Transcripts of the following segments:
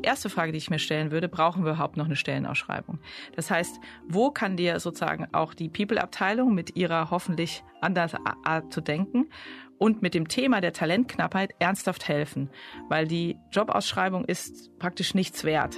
die erste Frage, die ich mir stellen würde, brauchen wir überhaupt noch eine Stellenausschreibung? Das heißt, wo kann dir sozusagen auch die People-Abteilung mit ihrer hoffentlich anderen Art zu denken und mit dem Thema der Talentknappheit ernsthaft helfen? Weil die Jobausschreibung ist praktisch nichts wert.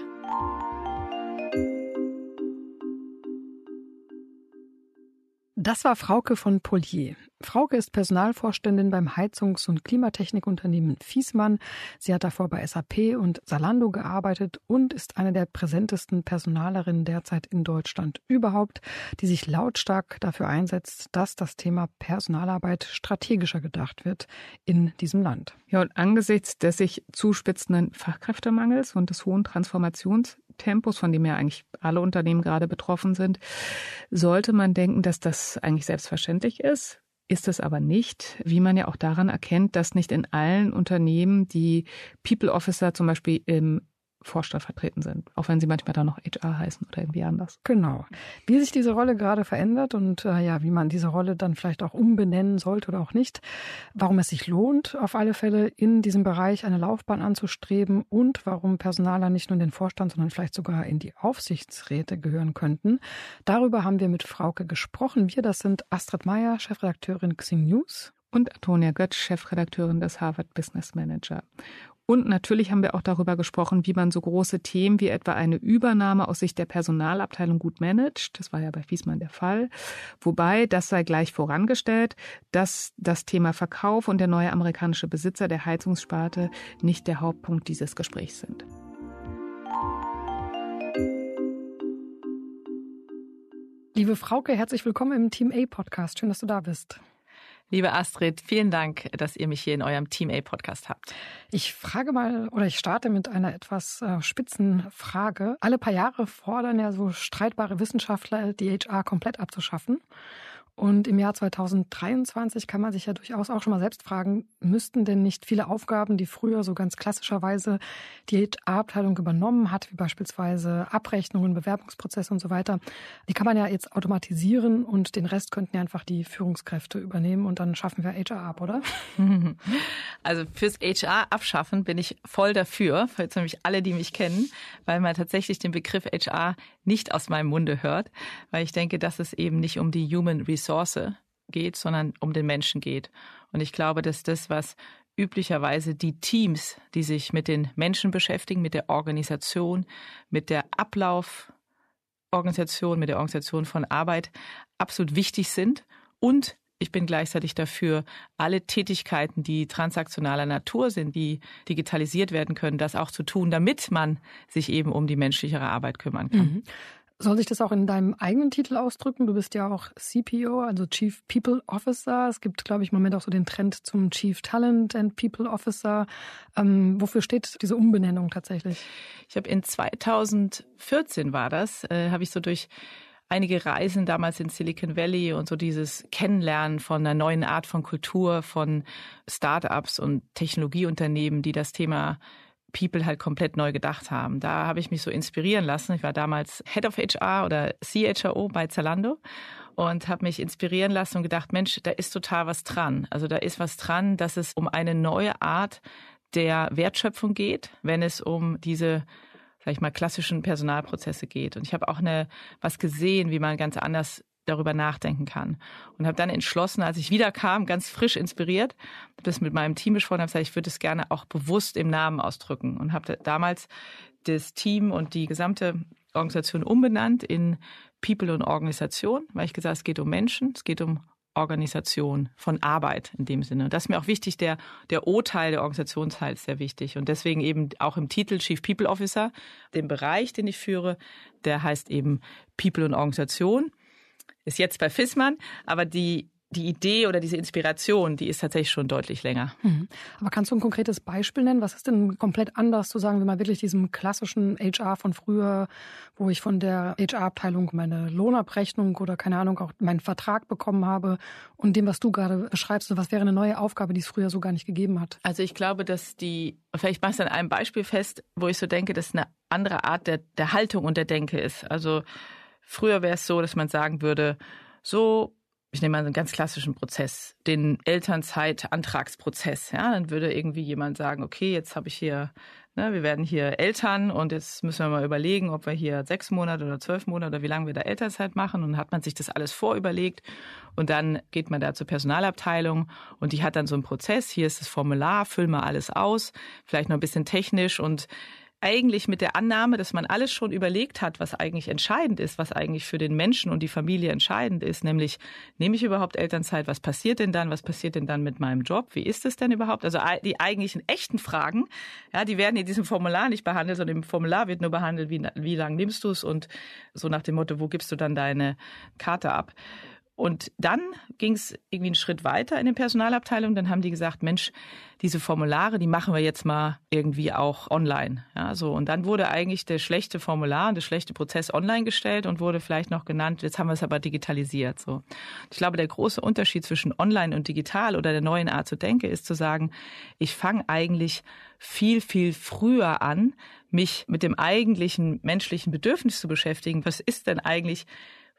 Das war Frauke von Polier. Frauke ist Personalvorständin beim Heizungs- und Klimatechnikunternehmen Fiesmann. Sie hat davor bei SAP und Salando gearbeitet und ist eine der präsentesten Personalerinnen derzeit in Deutschland überhaupt, die sich lautstark dafür einsetzt, dass das Thema Personalarbeit strategischer gedacht wird in diesem Land. Ja, und angesichts des sich zuspitzenden Fachkräftemangels und des hohen Transformations Tempos, von dem ja eigentlich alle Unternehmen gerade betroffen sind, sollte man denken, dass das eigentlich selbstverständlich ist. Ist es aber nicht, wie man ja auch daran erkennt, dass nicht in allen Unternehmen die People Officer zum Beispiel im Vorstand vertreten sind, auch wenn sie manchmal dann noch HR heißen oder irgendwie anders. Genau. Wie sich diese Rolle gerade verändert und äh, ja, wie man diese Rolle dann vielleicht auch umbenennen sollte oder auch nicht, warum es sich lohnt, auf alle Fälle in diesem Bereich eine Laufbahn anzustreben und warum Personaler nicht nur in den Vorstand, sondern vielleicht sogar in die Aufsichtsräte gehören könnten. Darüber haben wir mit Frauke gesprochen. Wir, das sind Astrid Meyer, Chefredakteurin Xing News. Und Antonia Götz, Chefredakteurin des Harvard Business Manager. Und natürlich haben wir auch darüber gesprochen, wie man so große Themen wie etwa eine Übernahme aus Sicht der Personalabteilung gut managt. Das war ja bei Fiesmann der Fall. Wobei, das sei gleich vorangestellt, dass das Thema Verkauf und der neue amerikanische Besitzer der Heizungssparte nicht der Hauptpunkt dieses Gesprächs sind. Liebe Frauke, herzlich willkommen im Team A Podcast. Schön, dass du da bist. Liebe Astrid, vielen Dank, dass ihr mich hier in eurem Team A Podcast habt. Ich frage mal oder ich starte mit einer etwas äh, spitzen Frage. Alle paar Jahre fordern ja so streitbare Wissenschaftler, die HR komplett abzuschaffen. Und im Jahr 2023 kann man sich ja durchaus auch schon mal selbst fragen, müssten denn nicht viele Aufgaben, die früher so ganz klassischerweise die HR-Abteilung übernommen hat, wie beispielsweise Abrechnungen, Bewerbungsprozesse und so weiter, die kann man ja jetzt automatisieren und den Rest könnten ja einfach die Führungskräfte übernehmen und dann schaffen wir HR ab, oder? Also fürs HR abschaffen bin ich voll dafür, für nämlich alle, die mich kennen, weil man tatsächlich den Begriff HR nicht aus meinem Munde hört, weil ich denke, dass es eben nicht um die Human Resource geht, sondern um den Menschen geht. Und ich glaube, dass das, was üblicherweise die Teams, die sich mit den Menschen beschäftigen, mit der Organisation, mit der Ablauforganisation, mit der Organisation von Arbeit absolut wichtig sind und ich bin gleichzeitig dafür, alle Tätigkeiten, die transaktionaler Natur sind, die digitalisiert werden können, das auch zu tun, damit man sich eben um die menschlichere Arbeit kümmern kann. Mhm. Soll sich das auch in deinem eigenen Titel ausdrücken? Du bist ja auch CPO, also Chief People Officer. Es gibt, glaube ich, im Moment auch so den Trend zum Chief Talent and People Officer. Ähm, wofür steht diese Umbenennung tatsächlich? Ich habe in 2014 war das, äh, habe ich so durch einige Reisen damals in Silicon Valley und so dieses Kennenlernen von einer neuen Art von Kultur, von Startups und Technologieunternehmen, die das Thema People halt komplett neu gedacht haben. Da habe ich mich so inspirieren lassen. Ich war damals Head of HR oder CHRO bei Zalando und habe mich inspirieren lassen und gedacht, Mensch, da ist total was dran. Also da ist was dran, dass es um eine neue Art der Wertschöpfung geht, wenn es um diese sag ich mal, klassischen Personalprozesse geht. Und ich habe auch eine, was gesehen, wie man ganz anders darüber nachdenken kann. Und habe dann entschlossen, als ich wiederkam, ganz frisch inspiriert, das mit meinem Team besprochen, habe gesagt, ich würde es gerne auch bewusst im Namen ausdrücken und habe damals das Team und die gesamte Organisation umbenannt in People und Organisation, weil ich gesagt, es geht um Menschen, es geht um Organisation von Arbeit in dem Sinne. Und das ist mir auch wichtig, der, der O-Teil, der Organisationsteil ist sehr wichtig. Und deswegen eben auch im Titel Chief People Officer, den Bereich, den ich führe, der heißt eben People und Organisation ist jetzt bei Fissmann, aber die die Idee oder diese Inspiration, die ist tatsächlich schon deutlich länger. Mhm. Aber kannst du ein konkretes Beispiel nennen? Was ist denn komplett anders zu sagen, wenn man wirklich diesem klassischen HR von früher, wo ich von der HR-Abteilung meine Lohnabrechnung oder keine Ahnung auch meinen Vertrag bekommen habe und dem, was du gerade beschreibst, was wäre eine neue Aufgabe, die es früher so gar nicht gegeben hat? Also ich glaube, dass die, vielleicht machst du an einem Beispiel fest, wo ich so denke, dass eine andere Art der, der Haltung und der Denke ist. Also Früher wäre es so, dass man sagen würde, so, ich nehme mal einen ganz klassischen Prozess, den Elternzeitantragsprozess. Ja, dann würde irgendwie jemand sagen, okay, jetzt habe ich hier, ne, wir werden hier Eltern und jetzt müssen wir mal überlegen, ob wir hier sechs Monate oder zwölf Monate oder wie lange wir da Elternzeit machen. Und dann hat man sich das alles vorüberlegt und dann geht man da zur Personalabteilung und die hat dann so einen Prozess. Hier ist das Formular, füll mal alles aus, vielleicht noch ein bisschen technisch und eigentlich mit der Annahme, dass man alles schon überlegt hat, was eigentlich entscheidend ist, was eigentlich für den Menschen und die Familie entscheidend ist, nämlich nehme ich überhaupt Elternzeit, was passiert denn dann, was passiert denn dann mit meinem Job, wie ist es denn überhaupt? Also die eigentlichen echten Fragen, ja, die werden in diesem Formular nicht behandelt, sondern im Formular wird nur behandelt, wie, wie lange nimmst du es und so nach dem Motto, wo gibst du dann deine Karte ab? Und dann ging es irgendwie einen Schritt weiter in den Personalabteilungen. Dann haben die gesagt, Mensch, diese Formulare, die machen wir jetzt mal irgendwie auch online. Ja, so. Und dann wurde eigentlich der schlechte Formular und der schlechte Prozess online gestellt und wurde vielleicht noch genannt, jetzt haben wir es aber digitalisiert. So. Ich glaube, der große Unterschied zwischen online und digital oder der neuen Art zu denken ist zu sagen, ich fange eigentlich viel, viel früher an, mich mit dem eigentlichen menschlichen Bedürfnis zu beschäftigen. Was ist denn eigentlich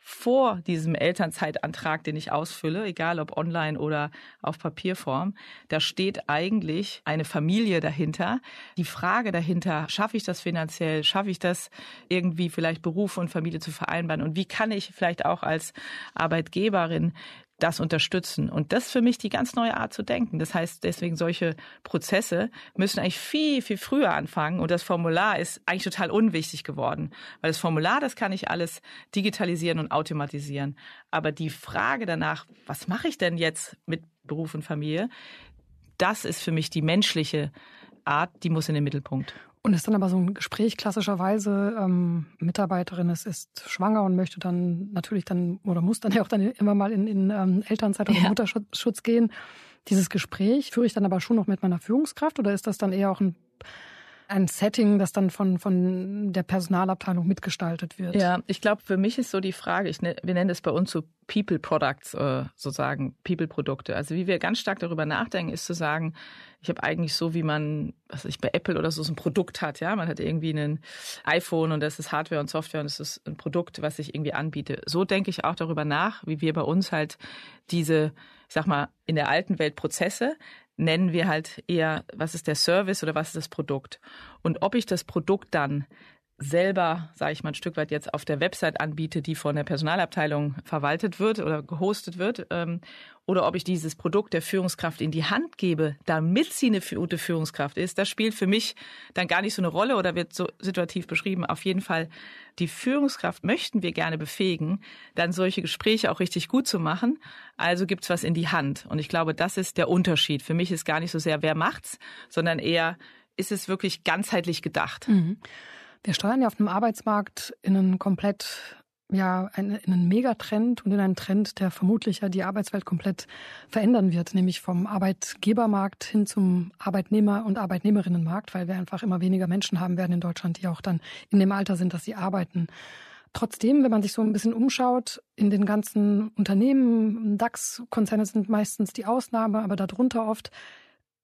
vor diesem Elternzeitantrag, den ich ausfülle, egal ob online oder auf Papierform, da steht eigentlich eine Familie dahinter. Die Frage dahinter, schaffe ich das finanziell, schaffe ich das irgendwie vielleicht Beruf und Familie zu vereinbaren und wie kann ich vielleicht auch als Arbeitgeberin das unterstützen. Und das ist für mich die ganz neue Art zu denken. Das heißt, deswegen solche Prozesse müssen eigentlich viel, viel früher anfangen. Und das Formular ist eigentlich total unwichtig geworden. Weil das Formular, das kann ich alles digitalisieren und automatisieren. Aber die Frage danach, was mache ich denn jetzt mit Beruf und Familie? Das ist für mich die menschliche Art, die muss in den Mittelpunkt. Und ist dann aber so ein Gespräch klassischerweise, ähm, Mitarbeiterin ist, ist schwanger und möchte dann natürlich dann oder muss dann ja auch dann immer mal in, in ähm, Elternzeit oder ja. Mutterschutz gehen. Dieses Gespräch führe ich dann aber schon noch mit meiner Führungskraft oder ist das dann eher auch ein ein Setting, das dann von, von der Personalabteilung mitgestaltet wird. Ja, ich glaube, für mich ist so die Frage, ich, ne, wir nennen das bei uns so People Products, äh, sozusagen People Produkte. Also wie wir ganz stark darüber nachdenken, ist zu sagen, ich habe eigentlich so, wie man, was ich bei Apple oder so, so ein Produkt hat, ja, man hat irgendwie ein iPhone und das ist Hardware und Software und es ist ein Produkt, was ich irgendwie anbiete. So denke ich auch darüber nach, wie wir bei uns halt diese, ich sag mal, in der alten Welt Prozesse nennen wir halt eher, was ist der Service oder was ist das Produkt. Und ob ich das Produkt dann selber, sage ich mal, ein Stück weit jetzt auf der Website anbiete, die von der Personalabteilung verwaltet wird oder gehostet wird, ähm, oder ob ich dieses Produkt der Führungskraft in die Hand gebe, damit sie eine gute Führungskraft ist, das spielt für mich dann gar nicht so eine Rolle oder wird so situativ beschrieben. Auf jeden Fall, die Führungskraft möchten wir gerne befähigen, dann solche Gespräche auch richtig gut zu machen. Also gibt's was in die Hand. Und ich glaube, das ist der Unterschied. Für mich ist gar nicht so sehr, wer macht's, sondern eher, ist es wirklich ganzheitlich gedacht. Mhm. Wir steuern ja auf dem Arbeitsmarkt in einen komplett ja, in einen Megatrend und in einen Trend, der vermutlich ja die Arbeitswelt komplett verändern wird, nämlich vom Arbeitgebermarkt hin zum Arbeitnehmer- und Arbeitnehmerinnenmarkt, weil wir einfach immer weniger Menschen haben werden in Deutschland, die auch dann in dem Alter sind, dass sie arbeiten. Trotzdem, wenn man sich so ein bisschen umschaut, in den ganzen Unternehmen, DAX-Konzerne sind meistens die Ausnahme, aber darunter oft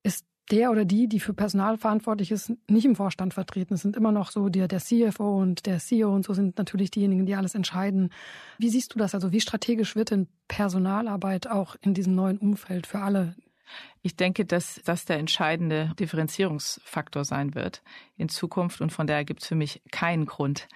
ist der oder die, die für Personal verantwortlich ist, nicht im Vorstand vertreten. Es sind immer noch so, der, der CFO und der CEO und so sind natürlich diejenigen, die alles entscheiden. Wie siehst du das? Also wie strategisch wird denn Personalarbeit auch in diesem neuen Umfeld für alle? Ich denke, dass das der entscheidende Differenzierungsfaktor sein wird in Zukunft und von daher gibt es für mich keinen Grund,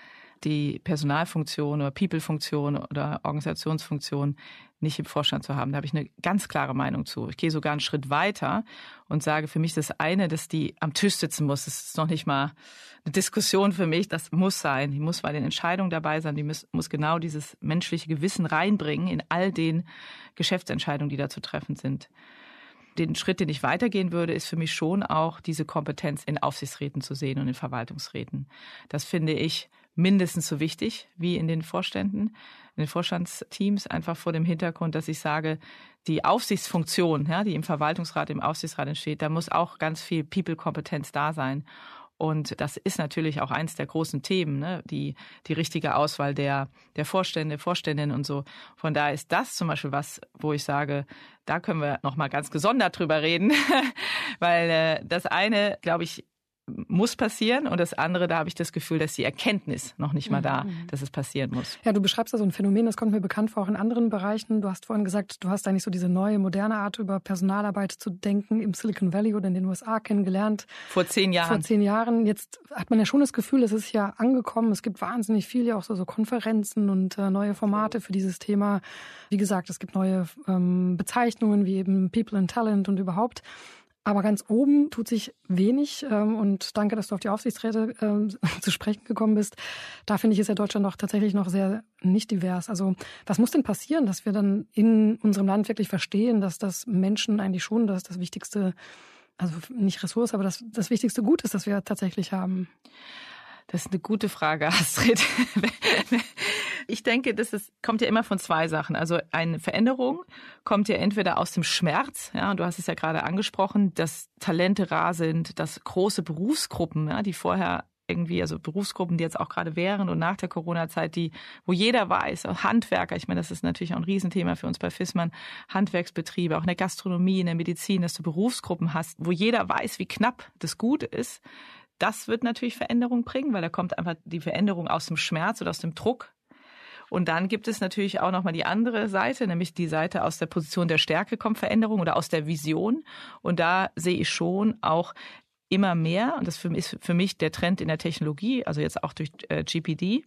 die Personalfunktion oder People-Funktion oder Organisationsfunktion nicht im Vorstand zu haben. Da habe ich eine ganz klare Meinung zu. Ich gehe sogar einen Schritt weiter und sage für mich das eine, dass die am Tisch sitzen muss. Das ist noch nicht mal eine Diskussion für mich. Das muss sein. Die muss bei den Entscheidungen dabei sein. Die muss, muss genau dieses menschliche Gewissen reinbringen in all den Geschäftsentscheidungen, die da zu treffen sind. Den Schritt, den ich weitergehen würde, ist für mich schon auch diese Kompetenz in Aufsichtsräten zu sehen und in Verwaltungsräten. Das finde ich mindestens so wichtig wie in den Vorständen, in den Vorstandsteams, einfach vor dem Hintergrund, dass ich sage, die Aufsichtsfunktion, ja, die im Verwaltungsrat, im Aufsichtsrat entsteht, da muss auch ganz viel People-Kompetenz da sein. Und das ist natürlich auch eins der großen Themen, ne? die, die richtige Auswahl der, der Vorstände, Vorständinnen und so. Von daher ist das zum Beispiel was, wo ich sage, da können wir nochmal ganz gesondert drüber reden, weil äh, das eine, glaube ich, muss passieren und das andere, da habe ich das Gefühl, dass die Erkenntnis noch nicht mal da, mhm. dass es passieren muss. Ja, du beschreibst da so ein Phänomen, das kommt mir bekannt vor, auch in anderen Bereichen. Du hast vorhin gesagt, du hast eigentlich so diese neue, moderne Art, über Personalarbeit zu denken im Silicon Valley oder in den USA kennengelernt. Vor zehn Jahren. Vor zehn Jahren. Jetzt hat man ja schon das Gefühl, es ist ja angekommen. Es gibt wahnsinnig viel, ja auch so, so Konferenzen und äh, neue Formate für dieses Thema. Wie gesagt, es gibt neue ähm, Bezeichnungen wie eben People and Talent und überhaupt. Aber ganz oben tut sich wenig. Ähm, und danke, dass du auf die Aufsichtsräte ähm, zu sprechen gekommen bist. Da finde ich, ist ja Deutschland noch tatsächlich noch sehr nicht divers. Also was muss denn passieren, dass wir dann in unserem Land wirklich verstehen, dass das Menschen eigentlich schon das, das wichtigste, also nicht Ressource, aber das, das wichtigste Gut ist, das wir tatsächlich haben? Das ist eine gute Frage, Astrid. Ich denke, das ist, kommt ja immer von zwei Sachen. Also eine Veränderung kommt ja entweder aus dem Schmerz, ja, und du hast es ja gerade angesprochen, dass Talente rar sind, dass große Berufsgruppen, ja, die vorher irgendwie, also Berufsgruppen, die jetzt auch gerade während und nach der Corona-Zeit, die, wo jeder weiß, Handwerker, ich meine, das ist natürlich auch ein Riesenthema für uns bei FISMAN, Handwerksbetriebe, auch in der Gastronomie, in der Medizin, dass du Berufsgruppen hast, wo jeder weiß, wie knapp das Gute ist. Das wird natürlich Veränderung bringen, weil da kommt einfach die Veränderung aus dem Schmerz oder aus dem Druck und dann gibt es natürlich auch nochmal die andere Seite, nämlich die Seite aus der Position der Stärke kommt Veränderung oder aus der Vision. Und da sehe ich schon auch immer mehr, und das ist für mich der Trend in der Technologie, also jetzt auch durch äh, GPD,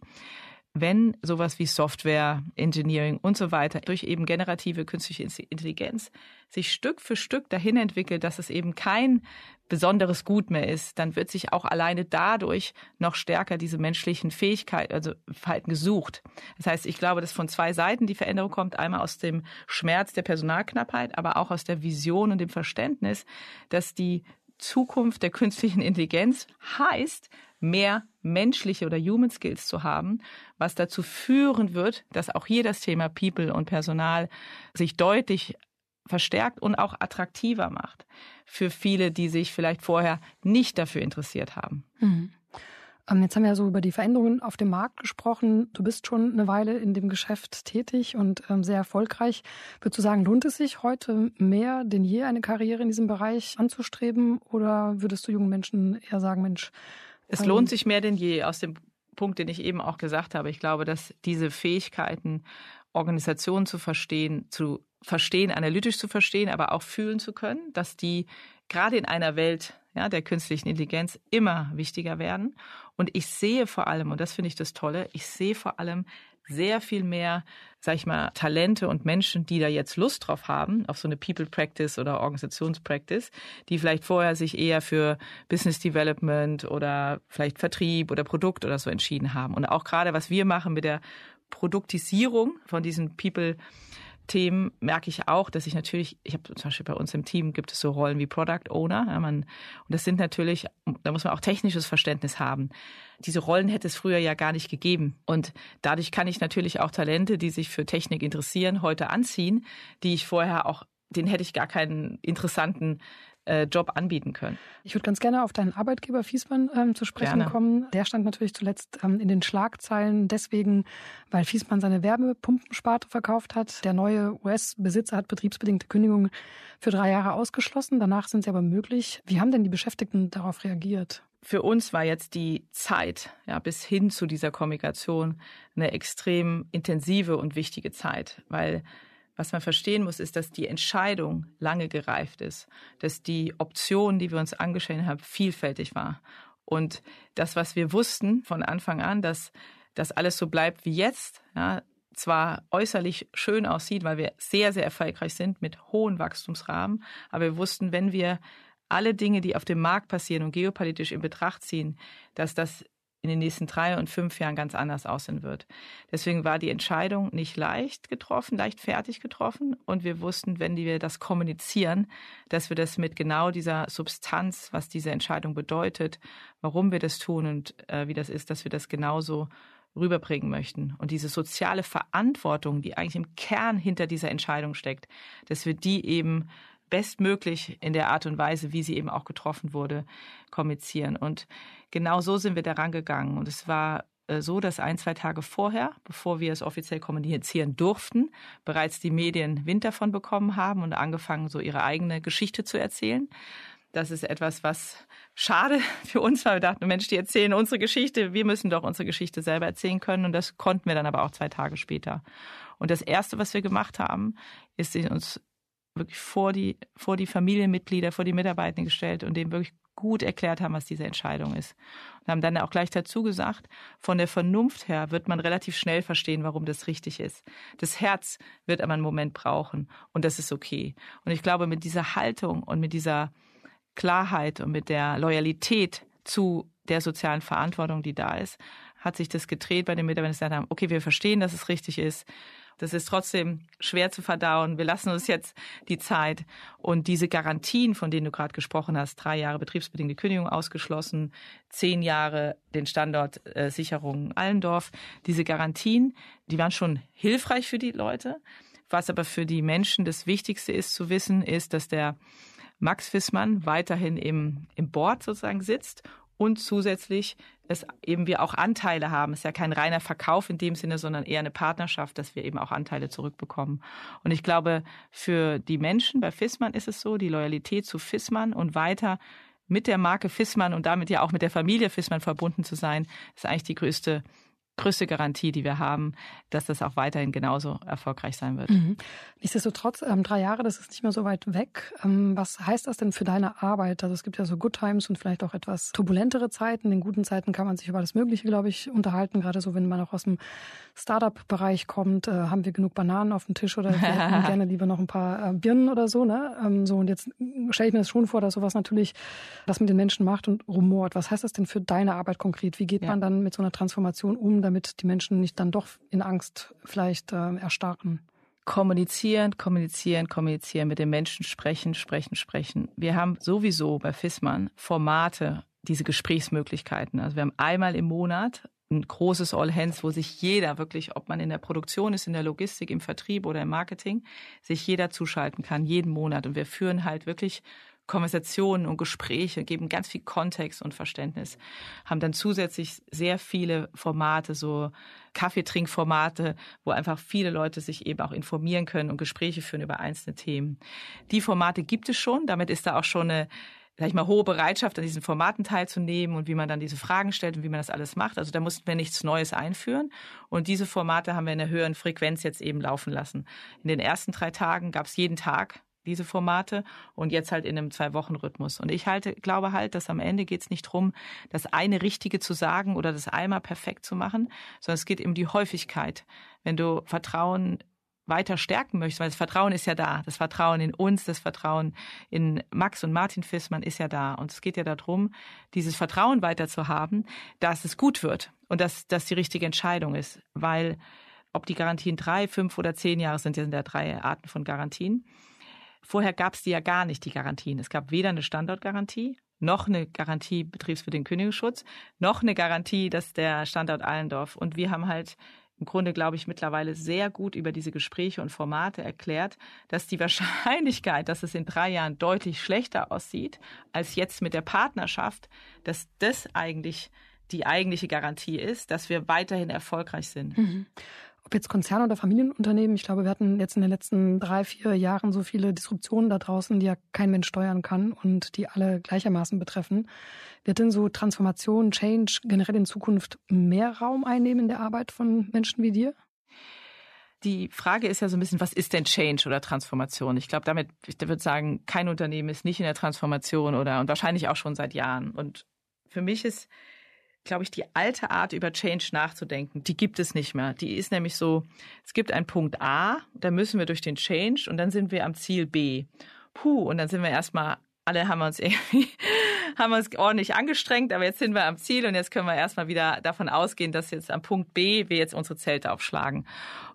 wenn sowas wie Software, Engineering und so weiter durch eben generative künstliche Intelligenz sich Stück für Stück dahin entwickelt, dass es eben kein besonderes Gut mehr ist, dann wird sich auch alleine dadurch noch stärker diese menschlichen Fähigkeiten, also Verhalten gesucht. Das heißt, ich glaube, dass von zwei Seiten die Veränderung kommt, einmal aus dem Schmerz der Personalknappheit, aber auch aus der Vision und dem Verständnis, dass die Zukunft der künstlichen Intelligenz heißt, mehr menschliche oder Human Skills zu haben, was dazu führen wird, dass auch hier das Thema People und Personal sich deutlich verstärkt und auch attraktiver macht für viele, die sich vielleicht vorher nicht dafür interessiert haben. Mhm. Jetzt haben wir ja so über die Veränderungen auf dem Markt gesprochen. Du bist schon eine Weile in dem Geschäft tätig und ähm, sehr erfolgreich. Würdest du sagen, lohnt es sich heute mehr denn je eine Karriere in diesem Bereich anzustreben? Oder würdest du jungen Menschen eher sagen, Mensch, es lohnt ähm, sich mehr denn je aus dem Punkt, den ich eben auch gesagt habe. Ich glaube, dass diese Fähigkeiten, Organisationen zu verstehen, zu verstehen, analytisch zu verstehen, aber auch fühlen zu können, dass die gerade in einer Welt ja, der künstlichen Intelligenz immer wichtiger werden. Und ich sehe vor allem, und das finde ich das Tolle, ich sehe vor allem sehr viel mehr, sag ich mal, Talente und Menschen, die da jetzt Lust drauf haben, auf so eine People Practice oder Organisationspractice, die vielleicht vorher sich eher für Business Development oder vielleicht Vertrieb oder Produkt oder so entschieden haben. Und auch gerade, was wir machen mit der Produktisierung von diesen People Themen merke ich auch, dass ich natürlich, ich habe zum Beispiel bei uns im Team gibt es so Rollen wie Product Owner. Ja, man, und das sind natürlich, da muss man auch technisches Verständnis haben. Diese Rollen hätte es früher ja gar nicht gegeben. Und dadurch kann ich natürlich auch Talente, die sich für Technik interessieren, heute anziehen, die ich vorher auch den hätte ich gar keinen interessanten äh, Job anbieten können. Ich würde ganz gerne auf deinen Arbeitgeber Fiesmann ähm, zu sprechen gerne. kommen. Der stand natürlich zuletzt ähm, in den Schlagzeilen deswegen, weil Fiesmann seine Wärmepumpensparte verkauft hat. Der neue US-Besitzer hat betriebsbedingte Kündigungen für drei Jahre ausgeschlossen. Danach sind sie aber möglich. Wie haben denn die Beschäftigten darauf reagiert? Für uns war jetzt die Zeit ja, bis hin zu dieser Kommunikation eine extrem intensive und wichtige Zeit, weil was man verstehen muss, ist, dass die Entscheidung lange gereift ist, dass die Option, die wir uns angeschaut haben, vielfältig war. Und das, was wir wussten von Anfang an, dass das alles so bleibt wie jetzt, ja, zwar äußerlich schön aussieht, weil wir sehr, sehr erfolgreich sind mit hohen Wachstumsrahmen, aber wir wussten, wenn wir alle Dinge, die auf dem Markt passieren und geopolitisch in Betracht ziehen, dass das in den nächsten drei und fünf Jahren ganz anders aussehen wird. Deswegen war die Entscheidung nicht leicht getroffen, leicht fertig getroffen. Und wir wussten, wenn wir das kommunizieren, dass wir das mit genau dieser Substanz, was diese Entscheidung bedeutet, warum wir das tun und äh, wie das ist, dass wir das genauso rüberbringen möchten. Und diese soziale Verantwortung, die eigentlich im Kern hinter dieser Entscheidung steckt, dass wir die eben bestmöglich in der Art und Weise, wie sie eben auch getroffen wurde, kommunizieren. Und genau so sind wir daran gegangen. Und es war äh, so, dass ein, zwei Tage vorher, bevor wir es offiziell kommunizieren durften, bereits die Medien Wind davon bekommen haben und angefangen, so ihre eigene Geschichte zu erzählen. das ist etwas, was schade für uns war. Wir dachten, Mensch, die erzählen unsere Geschichte. Wir müssen doch unsere Geschichte selber erzählen können. Und das konnten wir dann aber auch zwei Tage später. Und das Erste, was wir gemacht haben, ist uns wirklich vor die, vor die Familienmitglieder, vor die Mitarbeitenden gestellt und denen wirklich gut erklärt haben, was diese Entscheidung ist. Und haben dann auch gleich dazu gesagt, von der Vernunft her wird man relativ schnell verstehen, warum das richtig ist. Das Herz wird aber einen Moment brauchen und das ist okay. Und ich glaube, mit dieser Haltung und mit dieser Klarheit und mit der Loyalität zu der sozialen Verantwortung, die da ist, hat sich das gedreht bei den Mitarbeitern, die gesagt haben, okay, wir verstehen, dass es richtig ist. Das ist trotzdem schwer zu verdauen. Wir lassen uns jetzt die Zeit. Und diese Garantien, von denen du gerade gesprochen hast, drei Jahre betriebsbedingte Kündigung ausgeschlossen, zehn Jahre den Standort äh, Sicherung Allendorf, diese Garantien, die waren schon hilfreich für die Leute. Was aber für die Menschen das Wichtigste ist zu wissen, ist, dass der Max Fissmann weiterhin im, im Board sozusagen sitzt und zusätzlich es eben wir auch Anteile haben. Es ist ja kein reiner Verkauf in dem Sinne, sondern eher eine Partnerschaft, dass wir eben auch Anteile zurückbekommen. Und ich glaube, für die Menschen bei Fissmann ist es so, die Loyalität zu Fissmann und weiter mit der Marke Fissmann und damit ja auch mit der Familie Fissmann verbunden zu sein, ist eigentlich die größte größte Garantie, die wir haben, dass das auch weiterhin genauso erfolgreich sein wird. Mhm. Nichtsdestotrotz, ähm, drei Jahre, das ist nicht mehr so weit weg. Ähm, was heißt das denn für deine Arbeit? Also es gibt ja so Good Times und vielleicht auch etwas turbulentere Zeiten. In guten Zeiten kann man sich über alles Mögliche, glaube ich, unterhalten. Gerade so, wenn man auch aus dem Startup-Bereich kommt, äh, haben wir genug Bananen auf dem Tisch oder gerne lieber noch ein paar äh, Birnen oder so. Ne? Ähm, so und jetzt stelle ich mir das schon vor, dass sowas natürlich was mit den Menschen macht und rumort. Was heißt das denn für deine Arbeit konkret? Wie geht ja. man dann mit so einer Transformation um? Damit die Menschen nicht dann doch in Angst vielleicht äh, erstarren? Kommunizieren, kommunizieren, kommunizieren, mit den Menschen sprechen, sprechen, sprechen. Wir haben sowieso bei FISMAN Formate, diese Gesprächsmöglichkeiten. Also wir haben einmal im Monat ein großes All Hands, wo sich jeder wirklich, ob man in der Produktion ist, in der Logistik, im Vertrieb oder im Marketing, sich jeder zuschalten kann, jeden Monat. Und wir führen halt wirklich Konversationen und Gespräche, geben ganz viel Kontext und Verständnis, haben dann zusätzlich sehr viele Formate, so Kaffeetrinkformate, wo einfach viele Leute sich eben auch informieren können und Gespräche führen über einzelne Themen. Die Formate gibt es schon, damit ist da auch schon eine sag ich mal, hohe Bereitschaft, an diesen Formaten teilzunehmen und wie man dann diese Fragen stellt und wie man das alles macht. Also da mussten wir nichts Neues einführen. Und diese Formate haben wir in einer höheren Frequenz jetzt eben laufen lassen. In den ersten drei Tagen gab es jeden Tag diese Formate und jetzt halt in einem Zwei-Wochen-Rhythmus. Und ich halte, glaube halt, dass am Ende geht es nicht drum, das eine Richtige zu sagen oder das einmal perfekt zu machen, sondern es geht um die Häufigkeit. Wenn du Vertrauen weiter stärken möchtest, weil das Vertrauen ist ja da. Das Vertrauen in uns, das Vertrauen in Max und Martin Fissmann ist ja da. Und es geht ja darum, dieses Vertrauen weiter zu haben, dass es gut wird und dass das die richtige Entscheidung ist. Weil ob die Garantien drei, fünf oder zehn Jahre sind, sind ja drei Arten von Garantien. Vorher gab es die ja gar nicht, die Garantien. Es gab weder eine Standortgarantie, noch eine Garantie betriebsbedingten Kündigungsschutz, noch eine Garantie, dass der Standort Allendorf. Und wir haben halt im Grunde, glaube ich, mittlerweile sehr gut über diese Gespräche und Formate erklärt, dass die Wahrscheinlichkeit, dass es in drei Jahren deutlich schlechter aussieht als jetzt mit der Partnerschaft, dass das eigentlich die eigentliche Garantie ist, dass wir weiterhin erfolgreich sind. Mhm ob jetzt Konzerne oder Familienunternehmen, ich glaube, wir hatten jetzt in den letzten drei, vier Jahren so viele Disruptionen da draußen, die ja kein Mensch steuern kann und die alle gleichermaßen betreffen. Wird denn so Transformation, Change generell in Zukunft mehr Raum einnehmen in der Arbeit von Menschen wie dir? Die Frage ist ja so ein bisschen, was ist denn Change oder Transformation? Ich glaube, damit, ich würde sagen, kein Unternehmen ist nicht in der Transformation oder und wahrscheinlich auch schon seit Jahren. Und für mich ist glaube ich, die alte Art über Change nachzudenken, die gibt es nicht mehr. Die ist nämlich so, es gibt einen Punkt A, da müssen wir durch den Change und dann sind wir am Ziel B. Puh, und dann sind wir erstmal, alle haben uns irgendwie, haben uns ordentlich angestrengt, aber jetzt sind wir am Ziel und jetzt können wir erstmal wieder davon ausgehen, dass jetzt am Punkt B wir jetzt unsere Zelte aufschlagen.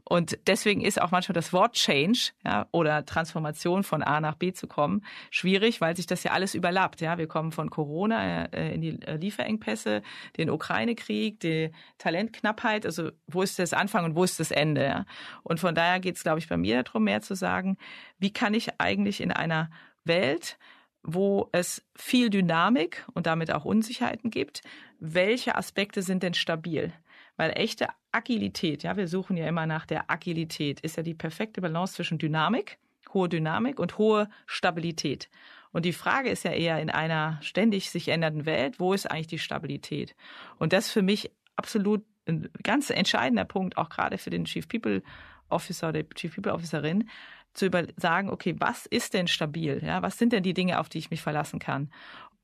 Und deswegen ist auch manchmal das Wort Change ja, oder Transformation von A nach B zu kommen schwierig, weil sich das ja alles überlappt. Ja, wir kommen von Corona äh, in die äh, Lieferengpässe, den Ukraine-Krieg, die Talentknappheit. Also wo ist das Anfang und wo ist das Ende? Ja? Und von daher geht es, glaube ich, bei mir darum, mehr zu sagen, wie kann ich eigentlich in einer Welt, wo es viel Dynamik und damit auch Unsicherheiten gibt, welche Aspekte sind denn stabil? Weil echte Agilität, ja, wir suchen ja immer nach der Agilität, ist ja die perfekte Balance zwischen Dynamik, hohe Dynamik und hohe Stabilität. Und die Frage ist ja eher in einer ständig sich ändernden Welt, wo ist eigentlich die Stabilität? Und das ist für mich absolut ein ganz entscheidender Punkt, auch gerade für den Chief People Officer oder Chief People Officerin, zu über sagen, okay, was ist denn stabil? Ja, was sind denn die Dinge, auf die ich mich verlassen kann?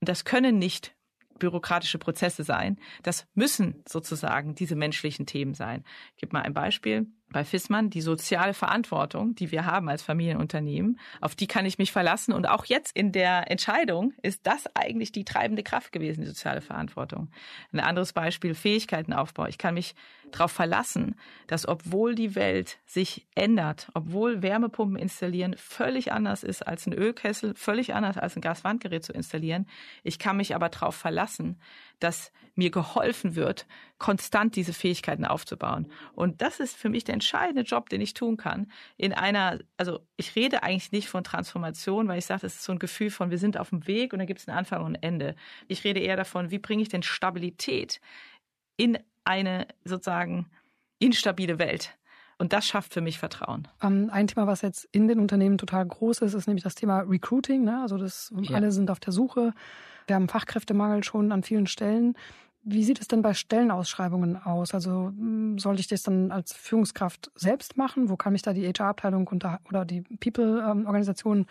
Und das können nicht bürokratische Prozesse sein. Das müssen sozusagen diese menschlichen Themen sein. Ich gebe mal ein Beispiel bei Fissmann die soziale Verantwortung, die wir haben als Familienunternehmen, auf die kann ich mich verlassen. Und auch jetzt in der Entscheidung ist das eigentlich die treibende Kraft gewesen, die soziale Verantwortung. Ein anderes Beispiel, Fähigkeitenaufbau. Ich kann mich darauf verlassen, dass obwohl die Welt sich ändert, obwohl Wärmepumpen installieren völlig anders ist als ein Ölkessel, völlig anders als ein Gaswandgerät zu installieren, ich kann mich aber darauf verlassen, dass mir geholfen wird, konstant diese Fähigkeiten aufzubauen. Und das ist für mich der entscheidende Job, den ich tun kann. In einer, also ich rede eigentlich nicht von Transformation, weil ich sage, das ist so ein Gefühl von, wir sind auf dem Weg und da gibt es einen Anfang und ein Ende. Ich rede eher davon, wie bringe ich denn Stabilität in eine sozusagen instabile Welt. Und das schafft für mich Vertrauen. Ähm, ein Thema, was jetzt in den Unternehmen total groß ist, ist nämlich das Thema Recruiting. Ne? Also das, ja. alle sind auf der Suche. Wir haben Fachkräftemangel schon an vielen Stellen. Wie sieht es denn bei Stellenausschreibungen aus? Also hm, sollte ich das dann als Führungskraft selbst machen? Wo kann mich da die HR-Abteilung oder die People-Organisation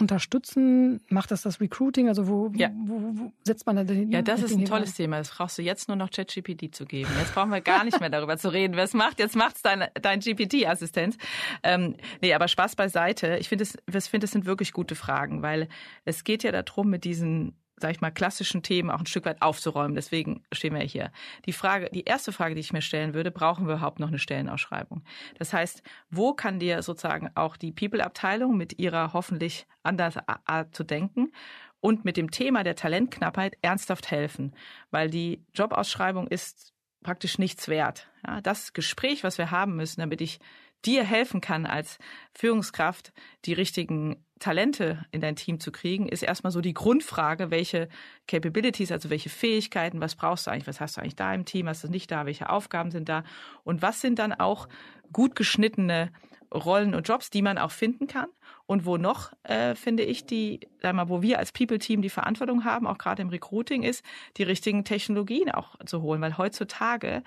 unterstützen? Macht das das Recruiting? Also wo, ja. wo, wo setzt man da den Ja, das ist ein tolles an? Thema. Das brauchst du jetzt nur noch ChatGPT zu geben. Jetzt brauchen wir gar nicht mehr darüber zu reden. Wer es macht, jetzt macht's dein, dein GPT-Assistent. Ähm, nee, aber Spaß beiseite. Ich finde, es, finde, es sind wirklich gute Fragen, weil es geht ja darum, mit diesen sage ich mal, klassischen Themen auch ein Stück weit aufzuräumen. Deswegen stehen wir hier. Die Frage, die erste Frage, die ich mir stellen würde, brauchen wir überhaupt noch eine Stellenausschreibung? Das heißt, wo kann dir sozusagen auch die People-Abteilung mit ihrer hoffentlich anders Art zu denken und mit dem Thema der Talentknappheit ernsthaft helfen? Weil die Jobausschreibung ist praktisch nichts wert. Ja, das Gespräch, was wir haben müssen, damit ich dir helfen kann als Führungskraft, die richtigen Talente in dein Team zu kriegen, ist erstmal so die Grundfrage, welche Capabilities, also welche Fähigkeiten, was brauchst du eigentlich, was hast du eigentlich da im Team, was ist nicht da, welche Aufgaben sind da und was sind dann auch gut geschnittene Rollen und Jobs, die man auch finden kann und wo noch, äh, finde ich, die, sag mal, wo wir als People-Team die Verantwortung haben, auch gerade im Recruiting, ist, die richtigen Technologien auch zu holen, weil heutzutage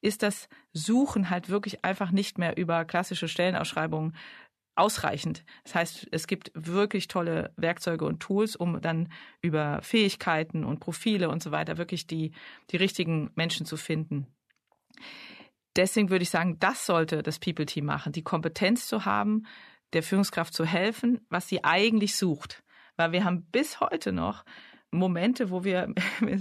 ist das Suchen halt wirklich einfach nicht mehr über klassische Stellenausschreibungen ausreichend. Das heißt, es gibt wirklich tolle Werkzeuge und Tools, um dann über Fähigkeiten und Profile und so weiter wirklich die, die richtigen Menschen zu finden. Deswegen würde ich sagen, das sollte das People-Team machen, die Kompetenz zu haben, der Führungskraft zu helfen, was sie eigentlich sucht. Weil wir haben bis heute noch Momente, wo wir,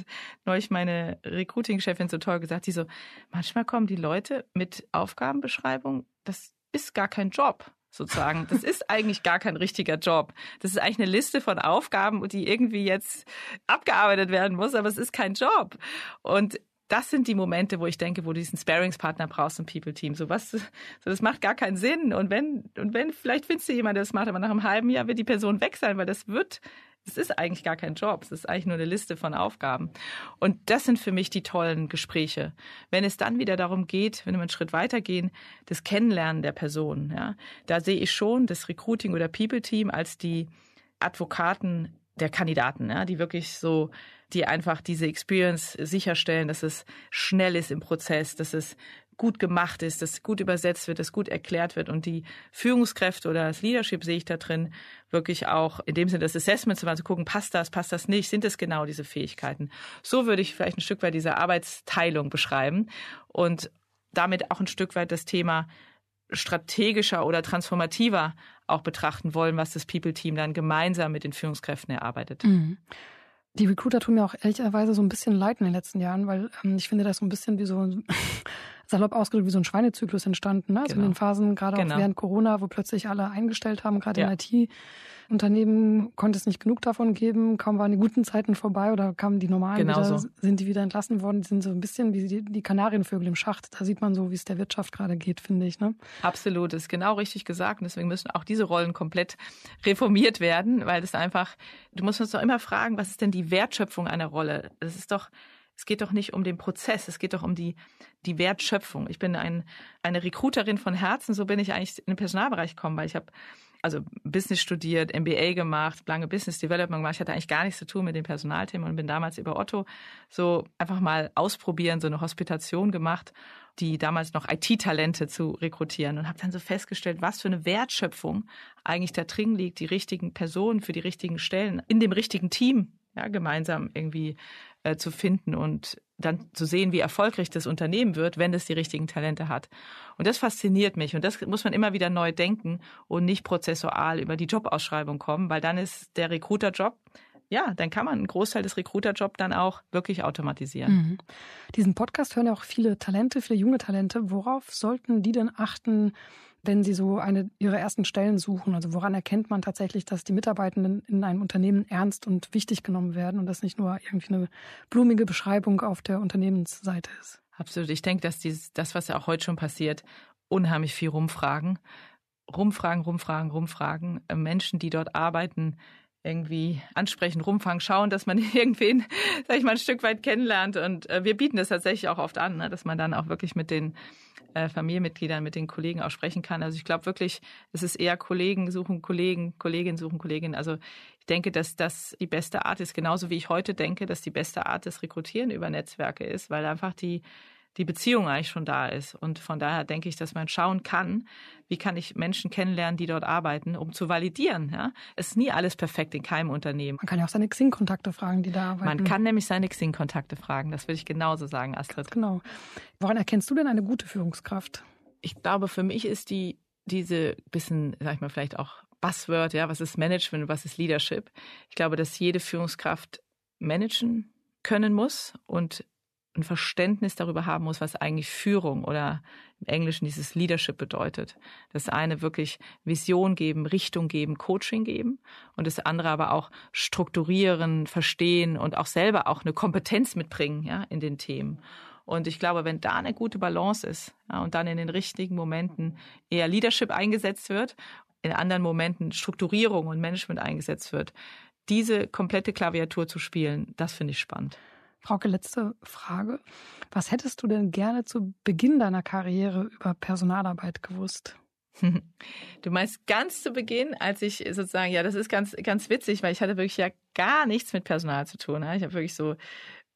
neulich meine Recruiting-Chefin so toll gesagt, die so, manchmal kommen die Leute mit Aufgabenbeschreibung, das ist gar kein Job sozusagen. Das ist eigentlich gar kein richtiger Job. Das ist eigentlich eine Liste von Aufgaben, die irgendwie jetzt abgearbeitet werden muss, aber es ist kein Job. Und das sind die Momente, wo ich denke, wo du diesen Sparingspartner brauchst im People-Team. So was, so das macht gar keinen Sinn. Und wenn, und wenn, vielleicht findest du jemanden, der das macht, aber nach einem halben Jahr wird die Person weg sein, weil das wird es ist eigentlich gar kein Job, es ist eigentlich nur eine Liste von Aufgaben. Und das sind für mich die tollen Gespräche. Wenn es dann wieder darum geht, wenn wir einen Schritt weitergehen, das Kennenlernen der Person, ja, da sehe ich schon das Recruiting oder People-Team als die Advokaten der Kandidaten, ja, die wirklich so, die einfach diese Experience sicherstellen, dass es schnell ist im Prozess, dass es gut gemacht ist, dass gut übersetzt wird, dass gut erklärt wird und die Führungskräfte oder das Leadership sehe ich da drin wirklich auch in dem Sinne das Assessment zu machen, zu gucken, passt das, passt das nicht, sind es genau diese Fähigkeiten. So würde ich vielleicht ein Stück weit diese Arbeitsteilung beschreiben und damit auch ein Stück weit das Thema strategischer oder transformativer auch betrachten wollen, was das People-Team dann gemeinsam mit den Führungskräften erarbeitet. Mhm. Die Recruiter tun mir auch ehrlicherweise so ein bisschen leid in den letzten Jahren, weil ähm, ich finde das so ein bisschen wie so salopp ausgedrückt wie so ein Schweinezyklus entstanden. Ne? Also genau. in den Phasen, gerade genau. auch während Corona, wo plötzlich alle eingestellt haben, gerade ja. in IT. Unternehmen konnte es nicht genug davon geben. Kaum waren die guten Zeiten vorbei oder kamen die normalen genau wieder, so. sind die wieder entlassen worden. Die sind so ein bisschen wie die, die Kanarienvögel im Schacht. Da sieht man so, wie es der Wirtschaft gerade geht, finde ich. Ne? Absolut, das ist genau richtig gesagt. Und deswegen müssen auch diese Rollen komplett reformiert werden, weil das einfach, du musst uns doch immer fragen, was ist denn die Wertschöpfung einer Rolle? Das ist doch es geht doch nicht um den Prozess, es geht doch um die, die Wertschöpfung. Ich bin ein, eine Recruiterin von Herzen, so bin ich eigentlich in den Personalbereich gekommen, weil ich habe also Business studiert, MBA gemacht, lange Business Development gemacht. Ich hatte eigentlich gar nichts zu tun mit den Personalthemen und bin damals über Otto so einfach mal ausprobieren, so eine Hospitation gemacht, die damals noch IT-Talente zu rekrutieren und habe dann so festgestellt, was für eine Wertschöpfung eigentlich da drin liegt, die richtigen Personen für die richtigen Stellen in dem richtigen Team ja, gemeinsam irgendwie äh, zu finden und dann zu sehen, wie erfolgreich das Unternehmen wird, wenn es die richtigen Talente hat. Und das fasziniert mich und das muss man immer wieder neu denken und nicht prozessual über die Jobausschreibung kommen, weil dann ist der Recruiter-Job ja, dann kann man einen Großteil des Recruiter-Job dann auch wirklich automatisieren. Mhm. Diesen Podcast hören ja auch viele Talente, viele junge Talente. Worauf sollten die denn achten, wenn Sie so eine Ihre ersten Stellen suchen? Also woran erkennt man tatsächlich, dass die Mitarbeitenden in einem Unternehmen ernst und wichtig genommen werden und das nicht nur irgendwie eine blumige Beschreibung auf der Unternehmensseite ist? Absolut. Ich denke, dass dieses, das, was ja auch heute schon passiert, unheimlich viel rumfragen. Rumfragen, rumfragen, rumfragen. Äh, Menschen, die dort arbeiten, irgendwie ansprechen, rumfangen, schauen, dass man irgendwen, sag ich mal, ein Stück weit kennenlernt. Und äh, wir bieten das tatsächlich auch oft an, ne, dass man dann auch wirklich mit den äh, Familienmitgliedern, mit den Kollegen auch sprechen kann. Also ich glaube wirklich, es ist eher Kollegen suchen Kollegen, Kolleginnen suchen Kolleginnen. Also ich denke, dass das die beste Art ist, genauso wie ich heute denke, dass die beste Art des Rekrutieren über Netzwerke ist, weil einfach die die Beziehung eigentlich schon da ist. Und von daher denke ich, dass man schauen kann, wie kann ich Menschen kennenlernen, die dort arbeiten, um zu validieren. Ja? Es ist nie alles perfekt in keinem Unternehmen. Man kann ja auch seine Xing-Kontakte fragen, die da arbeiten. Man kann nämlich seine Xing-Kontakte fragen. Das würde ich genauso sagen, Astrid. Genau. Woran erkennst du denn eine gute Führungskraft? Ich glaube, für mich ist die diese bisschen, sag ich mal, vielleicht auch Buzzword, ja, was ist Management, was ist Leadership? Ich glaube, dass jede Führungskraft managen können muss und ein Verständnis darüber haben muss, was eigentlich Führung oder im Englischen dieses Leadership bedeutet. Das eine wirklich Vision geben, Richtung geben, Coaching geben und das andere aber auch strukturieren, verstehen und auch selber auch eine Kompetenz mitbringen, ja, in den Themen. Und ich glaube, wenn da eine gute Balance ist ja, und dann in den richtigen Momenten eher Leadership eingesetzt wird, in anderen Momenten Strukturierung und Management eingesetzt wird, diese komplette Klaviatur zu spielen, das finde ich spannend. Frauke, letzte Frage. Was hättest du denn gerne zu Beginn deiner Karriere über Personalarbeit gewusst? Du meinst ganz zu Beginn, als ich sozusagen, ja, das ist ganz, ganz witzig, weil ich hatte wirklich ja gar nichts mit Personal zu tun. Ich habe wirklich so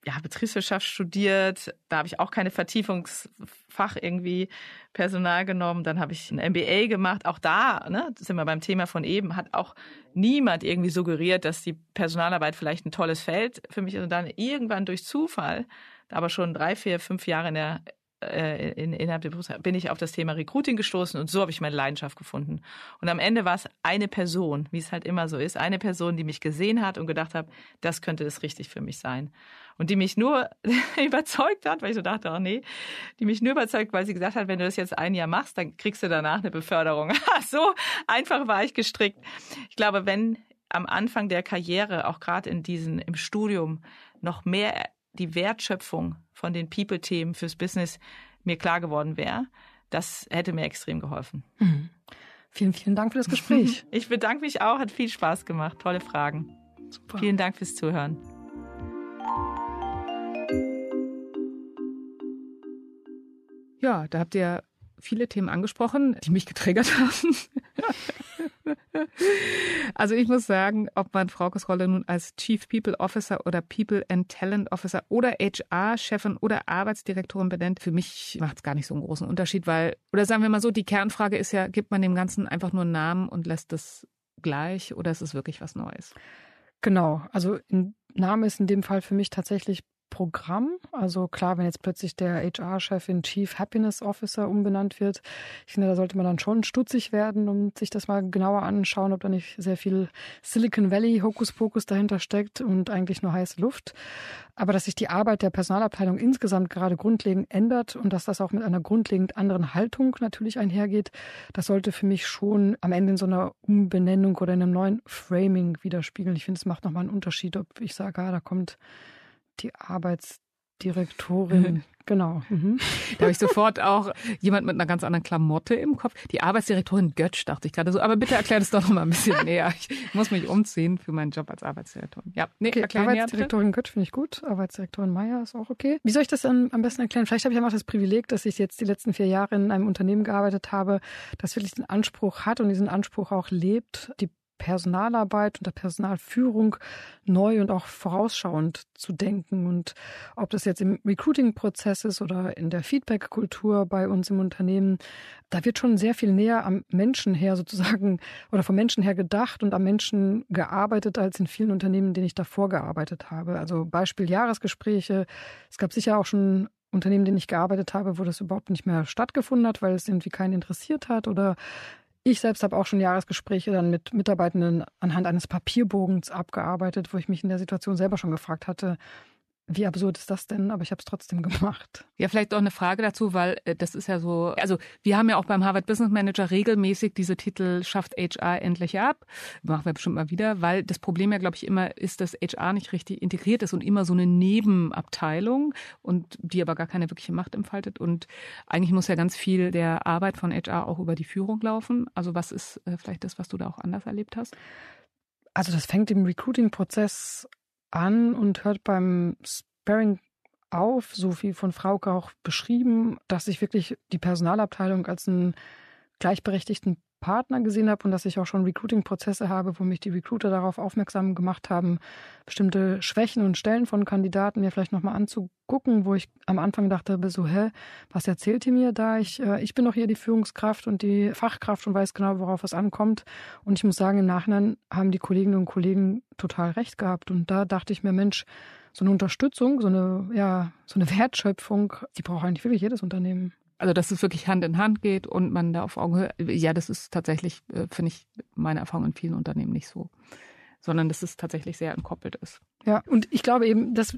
ja, Betriebswirtschaft studiert. Da habe ich auch keine Vertiefungsfach irgendwie Personal genommen. Dann habe ich ein MBA gemacht. Auch da, ne, sind wir beim Thema von eben, hat auch niemand irgendwie suggeriert, dass die Personalarbeit vielleicht ein tolles Feld für mich ist. Und dann irgendwann durch Zufall, aber schon drei, vier, fünf Jahre in der äh, in, innerhalb der Berufs bin ich auf das Thema Recruiting gestoßen und so habe ich meine Leidenschaft gefunden. Und am Ende war es eine Person, wie es halt immer so ist, eine Person, die mich gesehen hat und gedacht hat, das könnte das richtig für mich sein. Und die mich nur überzeugt hat, weil ich so dachte, oh nee, die mich nur überzeugt, weil sie gesagt hat, wenn du das jetzt ein Jahr machst, dann kriegst du danach eine Beförderung. so einfach war ich gestrickt. Ich glaube, wenn am Anfang der Karriere, auch gerade in diesen, im Studium, noch mehr die Wertschöpfung von den People-Themen fürs Business mir klar geworden wäre, das hätte mir extrem geholfen. Mhm. Vielen, vielen Dank für das Gespräch. Ich bedanke mich auch, hat viel Spaß gemacht. Tolle Fragen. Super. Vielen Dank fürs Zuhören. Ja, da habt ihr viele Themen angesprochen, die mich getriggert haben. Also ich muss sagen, ob man Fraukes Rolle nun als Chief People Officer oder People and Talent Officer oder HR-Chefin oder Arbeitsdirektorin benennt, für mich macht es gar nicht so einen großen Unterschied, weil, oder sagen wir mal so, die Kernfrage ist ja, gibt man dem Ganzen einfach nur einen Namen und lässt es gleich oder ist es wirklich was Neues? Genau, also Name ist in dem Fall für mich tatsächlich Programm. Also klar, wenn jetzt plötzlich der HR-Chef in Chief Happiness Officer umbenannt wird, ich finde, da sollte man dann schon stutzig werden und sich das mal genauer anschauen, ob da nicht sehr viel Silicon Valley Hokuspokus dahinter steckt und eigentlich nur heiße Luft. Aber dass sich die Arbeit der Personalabteilung insgesamt gerade grundlegend ändert und dass das auch mit einer grundlegend anderen Haltung natürlich einhergeht, das sollte für mich schon am Ende in so einer Umbenennung oder in einem neuen Framing widerspiegeln. Ich finde, es macht nochmal einen Unterschied, ob ich sage, ah, da kommt die Arbeits Arbeitsdirektorin. Genau. Mhm. Da habe ich sofort auch jemand mit einer ganz anderen Klamotte im Kopf. Die Arbeitsdirektorin Götsch, dachte ich gerade so. Aber bitte erklär das doch noch mal ein bisschen näher. Ich muss mich umziehen für meinen Job als Arbeitsdirektorin. Ja, nee, okay, Arbeitsdirektorin näher, Götsch finde ich gut. Arbeitsdirektorin Meier ist auch okay. Wie soll ich das dann am besten erklären? Vielleicht habe ich einfach das Privileg, dass ich jetzt die letzten vier Jahre in einem Unternehmen gearbeitet habe, das wirklich den Anspruch hat und diesen Anspruch auch lebt, die Personalarbeit und der Personalführung neu und auch vorausschauend zu denken. Und ob das jetzt im Recruiting-Prozess ist oder in der Feedback-Kultur bei uns im Unternehmen, da wird schon sehr viel näher am Menschen her sozusagen oder vom Menschen her gedacht und am Menschen gearbeitet als in vielen Unternehmen, in denen ich davor gearbeitet habe. Also Beispiel Jahresgespräche. Es gab sicher auch schon Unternehmen, denen ich gearbeitet habe, wo das überhaupt nicht mehr stattgefunden hat, weil es irgendwie keinen interessiert hat oder ich selbst habe auch schon Jahresgespräche dann mit Mitarbeitenden anhand eines Papierbogens abgearbeitet, wo ich mich in der Situation selber schon gefragt hatte, wie absurd ist das denn? Aber ich habe es trotzdem gemacht. Ja, vielleicht auch eine Frage dazu, weil äh, das ist ja so, also wir haben ja auch beim Harvard Business Manager regelmäßig diese Titel schafft HR endlich ab. Machen wir bestimmt mal wieder, weil das Problem ja, glaube ich, immer ist, dass HR nicht richtig integriert ist und immer so eine Nebenabteilung und die aber gar keine wirkliche Macht entfaltet. Und eigentlich muss ja ganz viel der Arbeit von HR auch über die Führung laufen. Also was ist äh, vielleicht das, was du da auch anders erlebt hast? Also das fängt im Recruiting-Prozess an und hört beim Sparring auf, so wie von Frauke auch beschrieben, dass ich wirklich die Personalabteilung als einen gleichberechtigten Partner gesehen habe und dass ich auch schon Recruiting-Prozesse habe, wo mich die Recruiter darauf aufmerksam gemacht haben, bestimmte Schwächen und Stellen von Kandidaten mir vielleicht nochmal anzugucken, wo ich am Anfang dachte, so, hä, was erzählt ihr mir da? Ich, äh, ich bin doch hier die Führungskraft und die Fachkraft und weiß genau, worauf es ankommt. Und ich muss sagen, im Nachhinein haben die Kolleginnen und Kollegen total recht gehabt. Und da dachte ich mir, Mensch, so eine Unterstützung, so eine, ja, so eine Wertschöpfung, die braucht eigentlich wirklich jedes Unternehmen. Also dass es wirklich Hand in Hand geht und man da auf Augenhöhe, ja, das ist tatsächlich, äh, finde ich, meine Erfahrung in vielen Unternehmen nicht so, sondern dass es tatsächlich sehr entkoppelt ist. Ja, und ich glaube eben, dass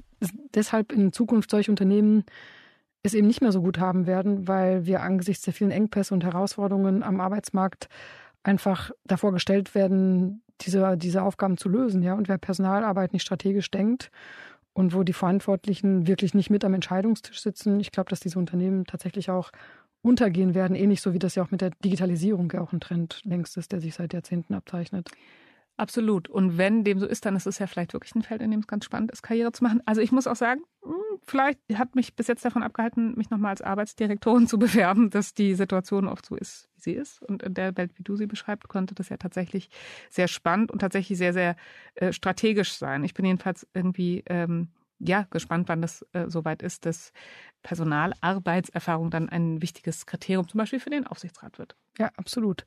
deshalb in Zukunft solche Unternehmen es eben nicht mehr so gut haben werden, weil wir angesichts der vielen Engpässe und Herausforderungen am Arbeitsmarkt einfach davor gestellt werden, diese, diese Aufgaben zu lösen. Ja, und wer Personalarbeit nicht strategisch denkt und wo die Verantwortlichen wirklich nicht mit am Entscheidungstisch sitzen. Ich glaube, dass diese Unternehmen tatsächlich auch untergehen werden, ähnlich so wie das ja auch mit der Digitalisierung ja auch ein Trend längst ist, der sich seit Jahrzehnten abzeichnet. Absolut. Und wenn dem so ist, dann ist es ja vielleicht wirklich ein Feld, in dem es ganz spannend ist, Karriere zu machen. Also ich muss auch sagen, hm, vielleicht hat mich bis jetzt davon abgehalten, mich nochmal als Arbeitsdirektorin zu bewerben, dass die Situation oft so ist, wie sie ist. Und in der Welt, wie du sie beschreibst, konnte das ja tatsächlich sehr spannend und tatsächlich sehr, sehr äh, strategisch sein. Ich bin jedenfalls irgendwie ähm, ja gespannt, wann das äh, soweit ist, dass Personalarbeitserfahrung dann ein wichtiges Kriterium zum Beispiel für den Aufsichtsrat wird. Ja, absolut.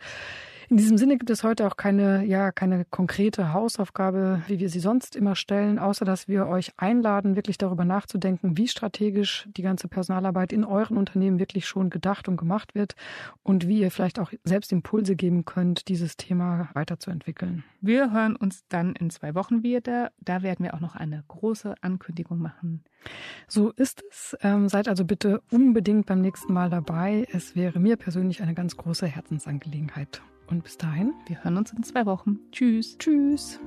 In diesem Sinne gibt es heute auch keine, ja, keine konkrete Hausaufgabe, wie wir sie sonst immer stellen, außer dass wir euch einladen, wirklich darüber nachzudenken, wie strategisch die ganze Personalarbeit in euren Unternehmen wirklich schon gedacht und gemacht wird und wie ihr vielleicht auch selbst Impulse geben könnt, dieses Thema weiterzuentwickeln. Wir hören uns dann in zwei Wochen wieder. Da werden wir auch noch eine große Ankündigung machen. So ist es. Ähm, seid also bitte unbedingt beim nächsten Mal dabei. Es wäre mir persönlich eine ganz große Herzensangelegenheit. Und bis dahin, wir hören uns in zwei Wochen. Tschüss. Tschüss.